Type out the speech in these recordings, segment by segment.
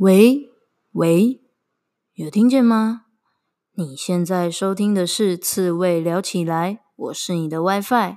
喂喂，有听见吗？你现在收听的是《刺猬聊起来》，我是你的 WiFi。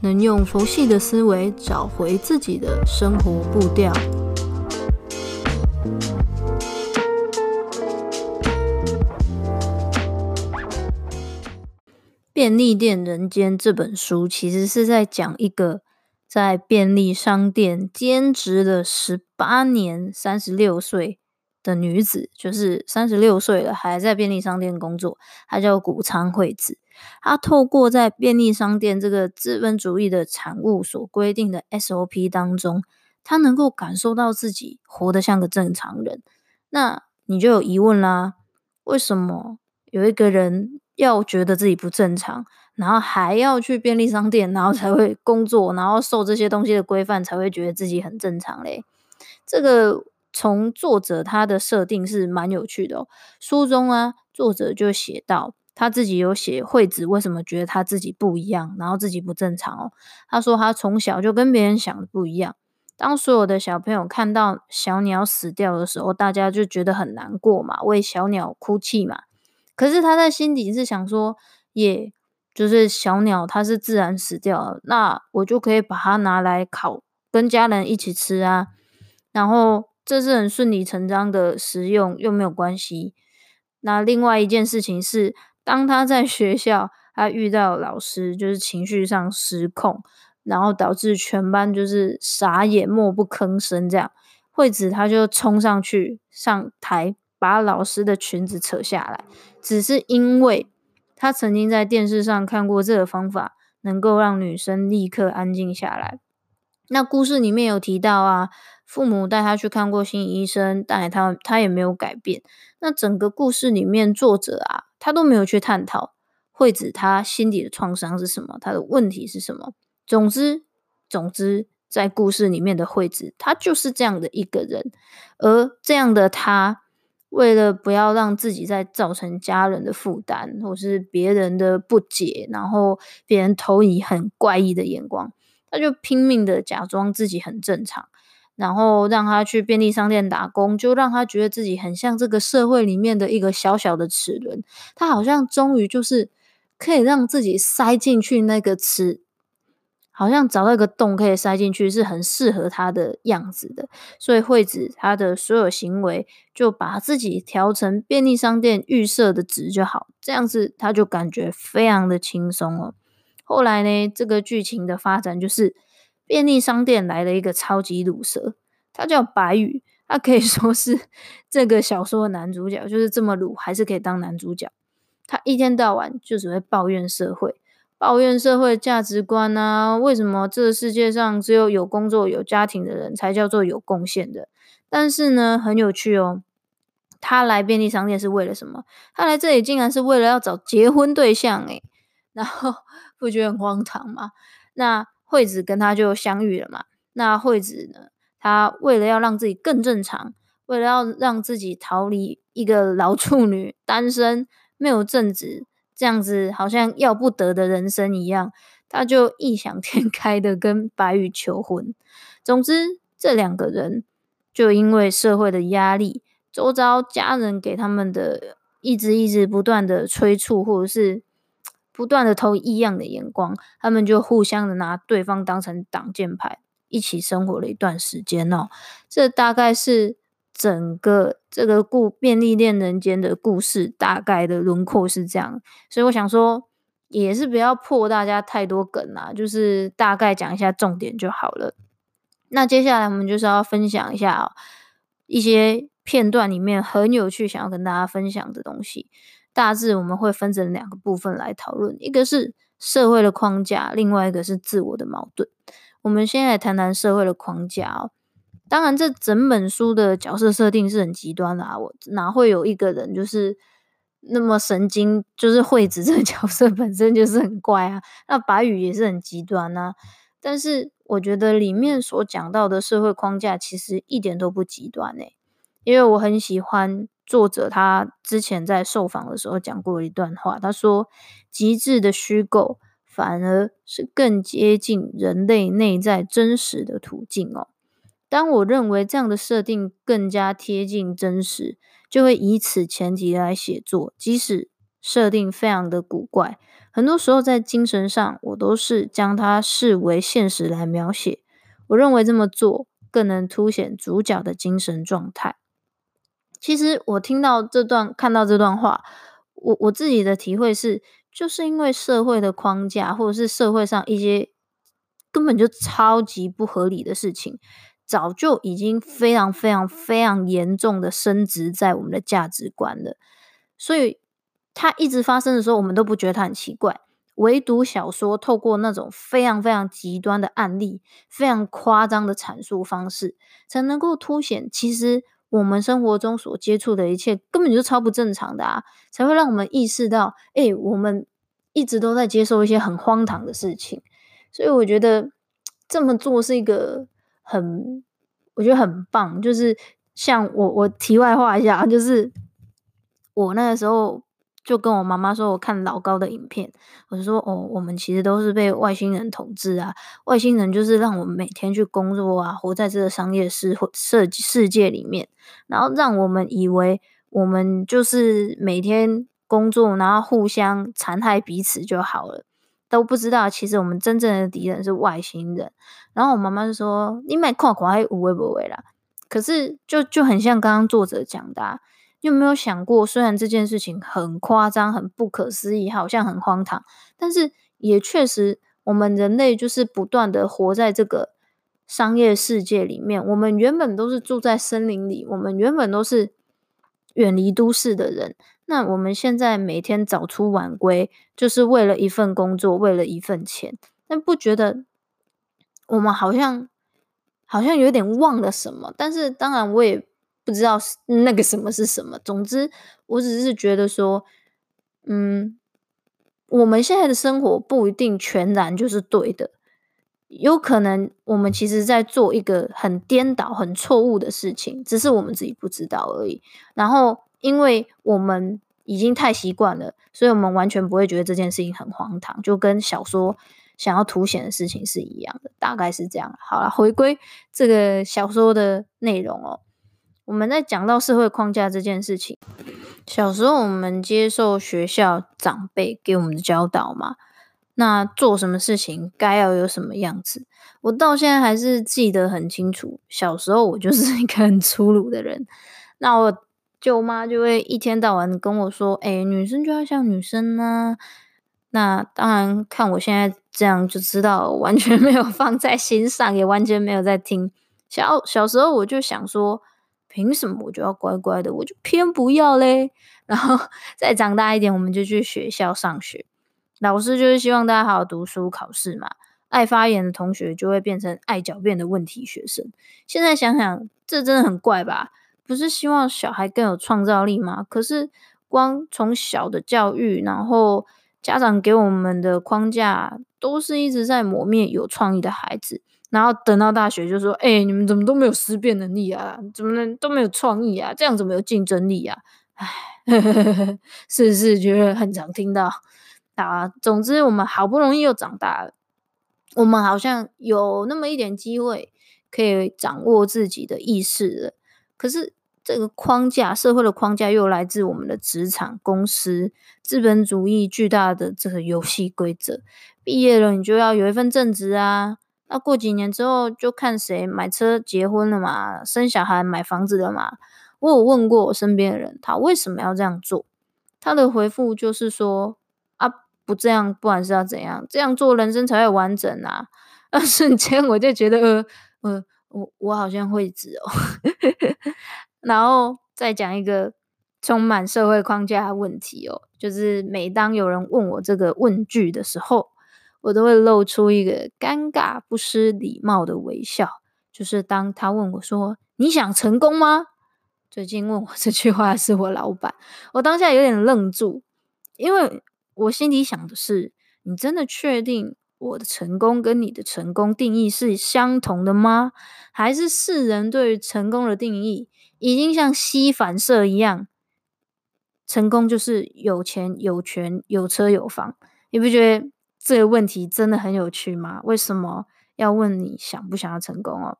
能用佛系的思维找回自己的生活步调。便利店人间这本书其实是在讲一个在便利商店兼职了十八年、三十六岁的女子，就是三十六岁了还在便利商店工作，她叫谷仓惠子。她透过在便利商店这个资本主义的产物所规定的 SOP 当中，她能够感受到自己活得像个正常人。那你就有疑问啦：为什么有一个人要觉得自己不正常，然后还要去便利商店，然后才会工作，然后受这些东西的规范，才会觉得自己很正常嘞？这个从作者他的设定是蛮有趣的哦。书中啊，作者就写到。他自己有写惠子为什么觉得他自己不一样，然后自己不正常哦。他说他从小就跟别人想的不一样。当所有的小朋友看到小鸟死掉的时候，大家就觉得很难过嘛，为小鸟哭泣嘛。可是他在心底是想说，也就是小鸟它是自然死掉了，那我就可以把它拿来烤，跟家人一起吃啊。然后这是很顺理成章的实用，又没有关系。那另外一件事情是。当他在学校，他遇到老师就是情绪上失控，然后导致全班就是傻眼、默不吭声。这样，惠子他就冲上去上台，把老师的裙子扯下来，只是因为他曾经在电视上看过这个方法，能够让女生立刻安静下来。那故事里面有提到啊，父母带他去看过心理医生，但他他也没有改变。那整个故事里面，作者啊。他都没有去探讨惠子他心底的创伤是什么，他的问题是什么。总之，总之，在故事里面的惠子，他就是这样的一个人。而这样的他，为了不要让自己再造成家人的负担，或是别人的不解，然后别人投以很怪异的眼光，他就拼命的假装自己很正常。然后让他去便利商店打工，就让他觉得自己很像这个社会里面的一个小小的齿轮。他好像终于就是可以让自己塞进去那个齿，好像找到一个洞可以塞进去，是很适合他的样子的。所以惠子他的所有行为就把自己调成便利商店预设的值就好，这样子他就感觉非常的轻松了。后来呢，这个剧情的发展就是。便利商店来了一个超级卤蛇，他叫白羽，他可以 说是这个小说的男主角，就是这么卤还是可以当男主角。他一天到晚就只会抱怨社会，抱怨社会价值观啊，为什么这个世界上只有有工作有家庭的人才叫做有贡献的？但是呢，很有趣哦，他来便利商店是为了什么？他来这里竟然是为了要找结婚对象诶，然后不觉得很荒唐吗？那。惠子跟他就相遇了嘛。那惠子呢，她为了要让自己更正常，为了要让自己逃离一个老处女、单身、没有正职这样子好像要不得的人生一样，她就异想天开的跟白羽求婚。总之，这两个人就因为社会的压力，周遭家人给他们的一直一直不断的催促，或者是。不断的投异样的眼光，他们就互相的拿对方当成挡箭牌，一起生活了一段时间哦。这大概是整个这个故便利店人间的故事大概的轮廓是这样，所以我想说，也是不要破大家太多梗啦，就是大概讲一下重点就好了。那接下来我们就是要分享一下，一些片段里面很有趣，想要跟大家分享的东西。大致我们会分成两个部分来讨论，一个是社会的框架，另外一个是自我的矛盾。我们先来谈谈社会的框架哦。当然，这整本书的角色设定是很极端的啊，我哪会有一个人就是那么神经？就是惠子这个角色本身就是很怪啊，那白宇也是很极端啊。但是我觉得里面所讲到的社会框架其实一点都不极端诶，因为我很喜欢作者他之前在受访的时候讲过一段话，他说：“极致的虚构反而是更接近人类内在真实的途径哦。”当我认为这样的设定更加贴近真实，就会以此前提来写作，即使设定非常的古怪，很多时候在精神上，我都是将它视为现实来描写。我认为这么做更能凸显主角的精神状态。其实我听到这段，看到这段话，我我自己的体会是，就是因为社会的框架，或者是社会上一些根本就超级不合理的事情。早就已经非常非常非常严重的升值在我们的价值观了，所以它一直发生的时候，我们都不觉得它很奇怪。唯独小说透过那种非常非常极端的案例、非常夸张的阐述方式，才能够凸显其实我们生活中所接触的一切根本就超不正常的啊，才会让我们意识到，诶，我们一直都在接受一些很荒唐的事情。所以我觉得这么做是一个。很，我觉得很棒。就是像我，我题外话一下，就是我那个时候就跟我妈妈说，我看老高的影片，我就说，哦，我们其实都是被外星人统治啊，外星人就是让我们每天去工作啊，活在这个商业世世世界里面，然后让我们以为我们就是每天工作，然后互相残害彼此就好了。都不知道，其实我们真正的敌人是外星人。然后我妈妈就说：“你买矿矿还无为不为啦。”可是就就很像刚刚作者讲的啊，有没有想过，虽然这件事情很夸张、很不可思议，好像很荒唐，但是也确实，我们人类就是不断的活在这个商业世界里面。我们原本都是住在森林里，我们原本都是远离都市的人。那我们现在每天早出晚归，就是为了一份工作，为了一份钱。但不觉得我们好像好像有点忘了什么？但是当然我也不知道是那个什么是什么。总之，我只是觉得说，嗯，我们现在的生活不一定全然就是对的，有可能我们其实在做一个很颠倒、很错误的事情，只是我们自己不知道而已。然后。因为我们已经太习惯了，所以我们完全不会觉得这件事情很荒唐，就跟小说想要凸显的事情是一样的，大概是这样。好了，回归这个小说的内容哦，我们在讲到社会框架这件事情，小时候我们接受学校长辈给我们的教导嘛，那做什么事情该要有什么样子，我到现在还是记得很清楚。小时候我就是 一个很粗鲁的人，那我。舅妈就会一天到晚跟我说：“哎、女生就要像女生呢、啊。”那当然，看我现在这样就知道，完全没有放在心上，也完全没有在听。小小时候我就想说，凭什么我就要乖乖的？我就偏不要嘞。然后再长大一点，我们就去学校上学，老师就是希望大家好好读书、考试嘛。爱发言的同学就会变成爱狡辩的问题学生。现在想想，这真的很怪吧？不是希望小孩更有创造力吗？可是光从小的教育，然后家长给我们的框架，都是一直在磨灭有创意的孩子。然后等到大学就说：“哎、欸，你们怎么都没有思辨能力啊？怎么能都没有创意啊？这样怎么有竞争力啊？”唉，是不是觉得很常听到啊？总之，我们好不容易又长大了，我们好像有那么一点机会可以掌握自己的意识了。可是。这个框架，社会的框架又来自我们的职场、公司、资本主义巨大的这个游戏规则。毕业了，你就要有一份正职啊。那过几年之后，就看谁买车、结婚了嘛，生小孩、买房子了嘛。我有问过我身边的人，他为什么要这样做？他的回复就是说：啊，不这样，不管是要怎样，这样做人生才会完整啊。那瞬间我就觉得，呃，呃。我我好像会子哦，然后再讲一个充满社会框架的问题哦，就是每当有人问我这个问句的时候，我都会露出一个尴尬不失礼貌的微笑。就是当他问我说：“你想成功吗？”最近问我这句话是我老板，我当下有点愣住，因为我心里想的是：你真的确定？我的成功跟你的成功定义是相同的吗？还是世人对于成功的定义已经像吸反射一样？成功就是有钱、有权、有车、有房。你不觉得这个问题真的很有趣吗？为什么要问你想不想要成功哦？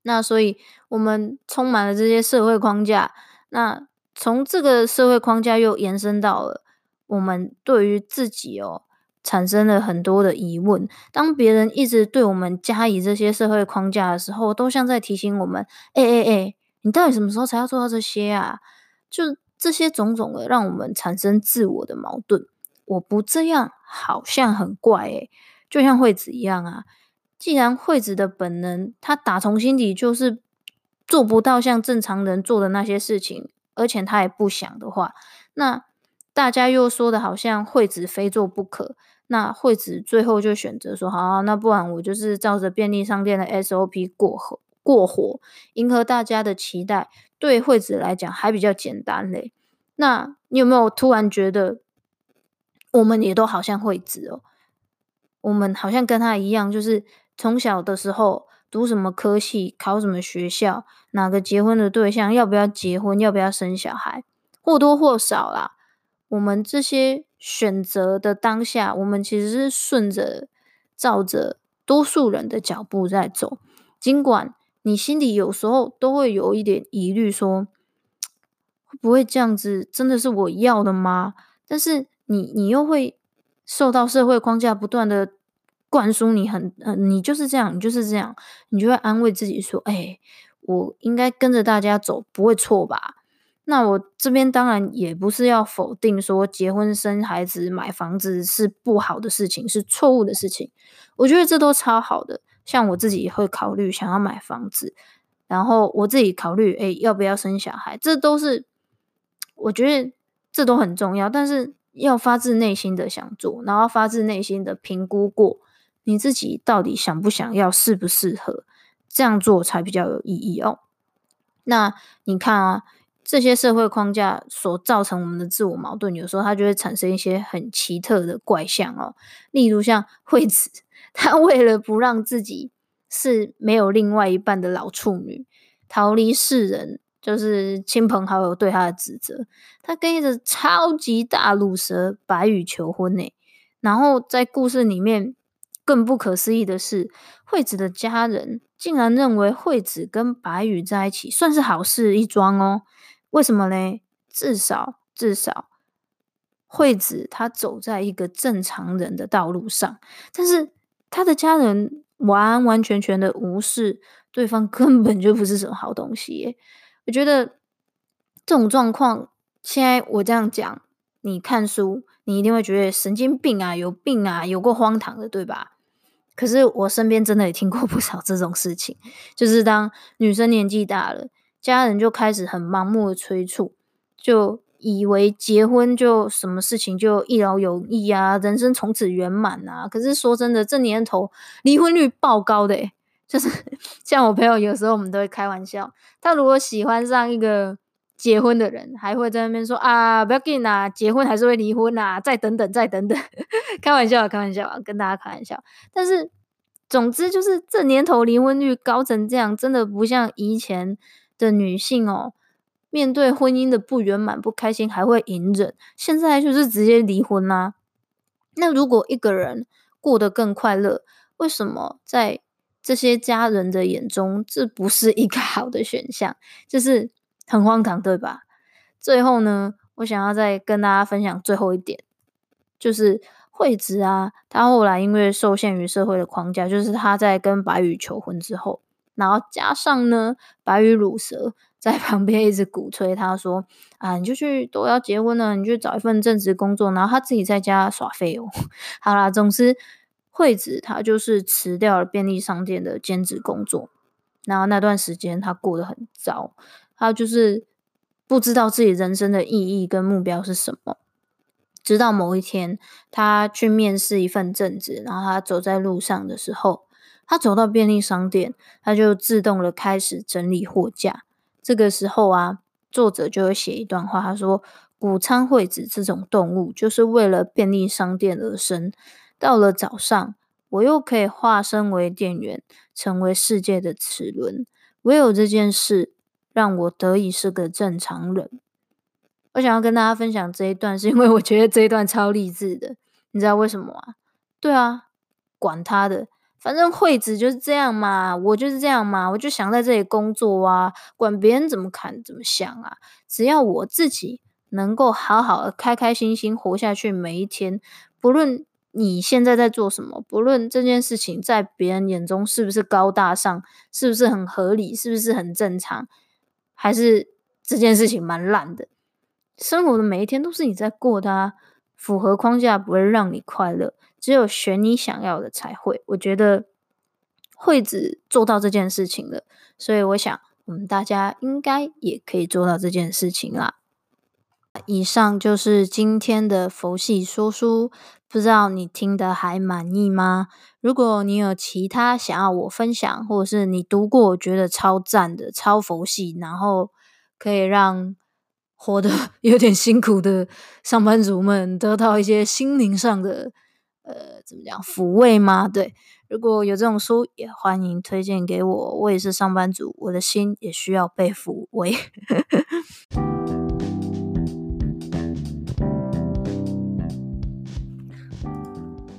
那所以我们充满了这些社会框架。那从这个社会框架又延伸到了我们对于自己哦。产生了很多的疑问。当别人一直对我们加以这些社会框架的时候，都像在提醒我们：哎哎哎，你到底什么时候才要做到这些啊？就这些种种的，让我们产生自我的矛盾。我不这样好像很怪诶，就像惠子一样啊。既然惠子的本能，他打从心底就是做不到像正常人做的那些事情，而且他也不想的话，那大家又说的好像惠子非做不可。那惠子最后就选择说：“好，那不然我就是照着便利商店的 SOP 过过活，迎合大家的期待。对惠子来讲还比较简单嘞。那你有没有突然觉得，我们也都好像会子哦？我们好像跟他一样，就是从小的时候读什么科系，考什么学校，哪个结婚的对象，要不要结婚，要不要生小孩，或多或少啦。我们这些。”选择的当下，我们其实是顺着、照着多数人的脚步在走。尽管你心里有时候都会有一点疑虑，说不会这样子真的是我要的吗？但是你你又会受到社会框架不断的灌输，你很呃，你就是这样，你就是这样，你就会安慰自己说：“哎，我应该跟着大家走，不会错吧？”那我这边当然也不是要否定说结婚生孩子买房子是不好的事情，是错误的事情。我觉得这都超好的。像我自己也会考虑想要买房子，然后我自己考虑诶要不要生小孩，这都是我觉得这都很重要。但是要发自内心的想做，然后发自内心的评估过你自己到底想不想要，适不适合这样做才比较有意义哦。那你看啊。这些社会框架所造成我们的自我矛盾，有时候它就会产生一些很奇特的怪象哦。例如像惠子，她为了不让自己是没有另外一半的老处女，逃离世人，就是亲朋好友对他的指责，他跟一只超级大鲁蛇白羽求婚呢。然后在故事里面更不可思议的是，惠子的家人竟然认为惠子跟白羽在一起算是好事一桩哦。为什么呢？至少至少，惠子她走在一个正常人的道路上，但是她的家人完完全全的无视对方，根本就不是什么好东西耶。我觉得这种状况，现在我这样讲，你看书，你一定会觉得神经病啊，有病啊，有过荒唐的，对吧？可是我身边真的也听过 不少这种事情，就是当女生年纪大了。家人就开始很盲目的催促，就以为结婚就什么事情就一劳永逸啊，人生从此圆满啊。可是说真的，这年头离婚率爆高的诶，就是 像我朋友有时候我们都会开玩笑，他如果喜欢上一个结婚的人，还会在那边说啊，不要紧啊，结婚还是会离婚啊，再等等，再等等，开玩笑，开玩笑，跟大家开玩笑。但是总之就是这年头离婚率高成这样，真的不像以前。的女性哦，面对婚姻的不圆满、不开心，还会隐忍。现在就是直接离婚啦、啊。那如果一个人过得更快乐，为什么在这些家人的眼中，这不是一个好的选项？就是很荒唐，对吧？最后呢，我想要再跟大家分享最后一点，就是惠子啊，她后来因为受限于社会的框架，就是她在跟白羽求婚之后。然后加上呢，白羽乳蛇在旁边一直鼓吹，他说：“啊，你就去都要结婚了，你去找一份正职工作。”然后他自己在家耍废哦。好啦，总之惠子她就是辞掉了便利商店的兼职工作，然后那段时间他过得很糟，他就是不知道自己人生的意义跟目标是什么。直到某一天，他去面试一份正职，然后他走在路上的时候，他走到便利商店，他就自动的开始整理货架。这个时候啊，作者就会写一段话，他说：“谷仓惠子这种动物，就是为了便利商店而生。到了早上，我又可以化身为店员，成为世界的齿轮。唯有这件事，让我得以是个正常人。”我想要跟大家分享这一段，是因为我觉得这一段超励志的。你知道为什么吗？对啊，管他的，反正惠子就是这样嘛，我就是这样嘛，我就想在这里工作啊，管别人怎么看怎么想啊，只要我自己能够好好的、开开心心活下去每一天，不论你现在在做什么，不论这件事情在别人眼中是不是高大上，是不是很合理，是不是很正常，还是这件事情蛮烂的。生活的每一天都是你在过的啊，符合框架不会让你快乐，只有选你想要的才会。我觉得惠子做到这件事情了，所以我想我们大家应该也可以做到这件事情啦。以上就是今天的佛系说书，不知道你听得还满意吗？如果你有其他想要我分享，或者是你读过我觉得超赞的、超佛系，然后可以让活得 有点辛苦的上班族们得到一些心灵上的呃，怎么讲抚慰吗？对，如果有这种书，也欢迎推荐给我。我也是上班族，我的心也需要被抚慰。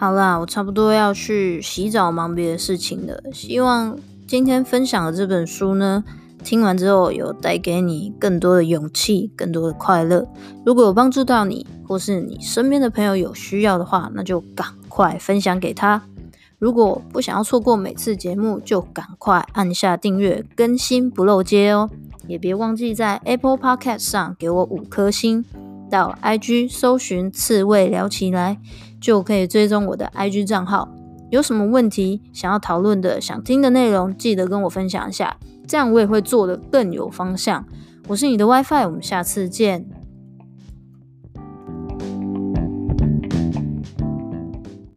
好啦，我差不多要去洗澡忙别的事情了。希望今天分享的这本书呢，听完之后有带给你更多的勇气，更多的快乐。如果有帮助到你，或是你身边的朋友有需要的话，那就赶快分享给他。如果不想要错过每次节目，就赶快按下订阅，更新不漏接哦。也别忘记在 Apple Podcast 上给我五颗星，到 IG 搜寻刺猬聊起来，就可以追踪我的 IG 账号。有什么问题想要讨论的、想听的内容，记得跟我分享一下。这样我也会做的更有方向。我是你的 WiFi，我们下次见。